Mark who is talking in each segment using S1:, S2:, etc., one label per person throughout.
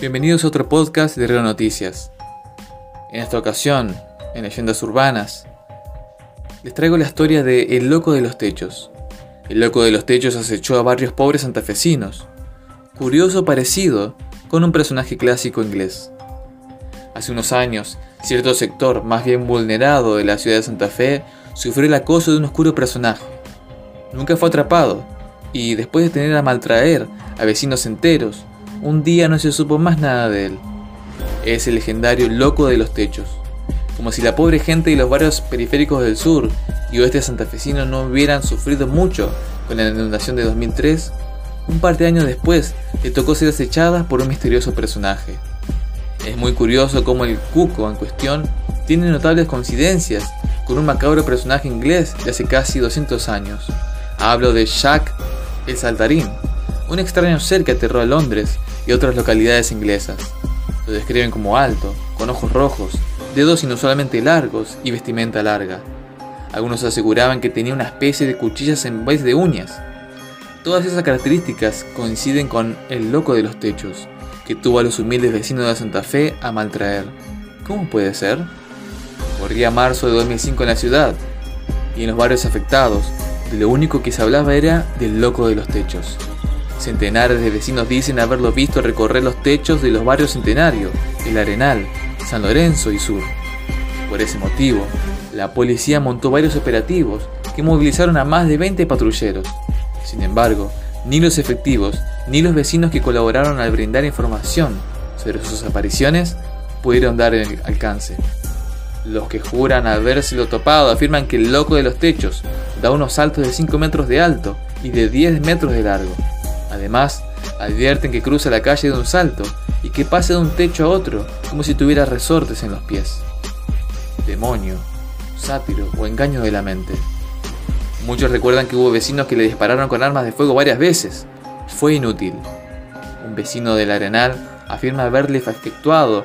S1: Bienvenidos a otro podcast de Río Noticias. En esta ocasión, en Leyendas Urbanas, les traigo la historia de El Loco de los Techos. El Loco de los Techos acechó a barrios pobres santafesinos. Curioso parecido con un personaje clásico inglés. Hace unos años, cierto sector más bien vulnerado de la ciudad de Santa Fe sufrió el acoso de un oscuro personaje. Nunca fue atrapado, y después de tener a maltraer a vecinos enteros, un día no se supo más nada de él. Es el legendario loco de los techos. Como si la pobre gente de los barrios periféricos del sur y oeste santafesino no hubieran sufrido mucho con la inundación de 2003, un par de años después le tocó ser acechada por un misterioso personaje. Es muy curioso cómo el cuco en cuestión tiene notables coincidencias con un macabro personaje inglés de hace casi 200 años. Hablo de Jack el Saltarín, un extraño ser que aterró a Londres y otras localidades inglesas. Lo describen como alto, con ojos rojos, dedos inusualmente largos y vestimenta larga. Algunos aseguraban que tenía una especie de cuchillas en vez de uñas. Todas esas características coinciden con el loco de los techos, que tuvo a los humildes vecinos de Santa Fe a maltraer. ¿Cómo puede ser? Corría marzo de 2005 en la ciudad, y en los barrios afectados, lo único que se hablaba era del loco de los techos. Centenares de vecinos dicen haberlo visto recorrer los techos de los barrios Centenario, El Arenal, San Lorenzo y Sur. Por ese motivo, la policía montó varios operativos que movilizaron a más de 20 patrulleros. Sin embargo, ni los efectivos ni los vecinos que colaboraron al brindar información sobre sus apariciones pudieron dar el alcance. Los que juran habérselo topado afirman que el loco de los techos da unos saltos de 5 metros de alto y de 10 metros de largo. Además, advierten que cruza la calle de un salto y que pasa de un techo a otro como si tuviera resortes en los pies. Demonio, sátiro o engaño de la mente. Muchos recuerdan que hubo vecinos que le dispararon con armas de fuego varias veces. Fue inútil. Un vecino del Arenal afirma haberle efectuado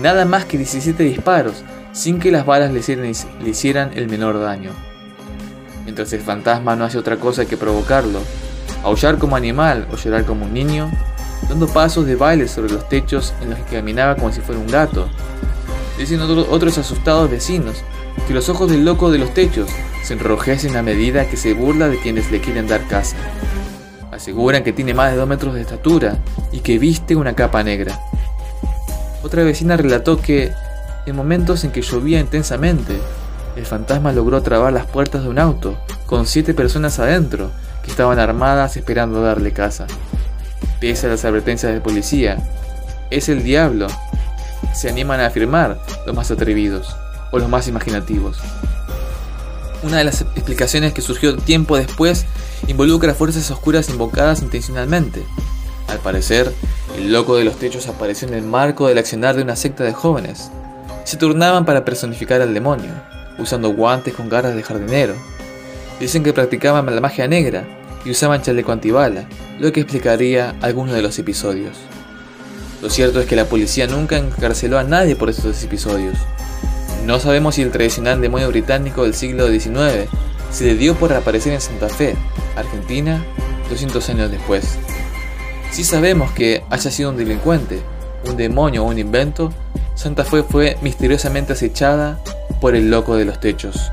S1: nada más que 17 disparos sin que las balas le hicieran el menor daño. Mientras el fantasma no hace otra cosa que provocarlo, aullar como animal o llorar como un niño, dando pasos de baile sobre los techos en los que caminaba como si fuera un gato. Dicen otros asustados vecinos que los ojos del loco de los techos se enrojecen a medida que se burla de quienes le quieren dar casa. Aseguran que tiene más de 2 metros de estatura y que viste una capa negra. Otra vecina relató que, en momentos en que llovía intensamente, el fantasma logró trabar las puertas de un auto con siete personas adentro que estaban armadas esperando darle casa. Pese a las advertencias de policía, es el diablo. Se animan a afirmar los más atrevidos o los más imaginativos. Una de las explicaciones que surgió tiempo después involucra fuerzas oscuras invocadas intencionalmente. Al parecer, el loco de los techos apareció en el marco del accionar de una secta de jóvenes. Se turnaban para personificar al demonio, usando guantes con garras de jardinero, Dicen que practicaban la magia negra y usaban chaleco antibala, lo que explicaría algunos de los episodios. Lo cierto es que la policía nunca encarceló a nadie por estos episodios. No sabemos si el tradicional demonio británico del siglo XIX se le dio por reaparecer en Santa Fe, Argentina, 200 años después. Si sabemos que haya sido un delincuente, un demonio o un invento, Santa Fe fue misteriosamente acechada por el loco de los techos.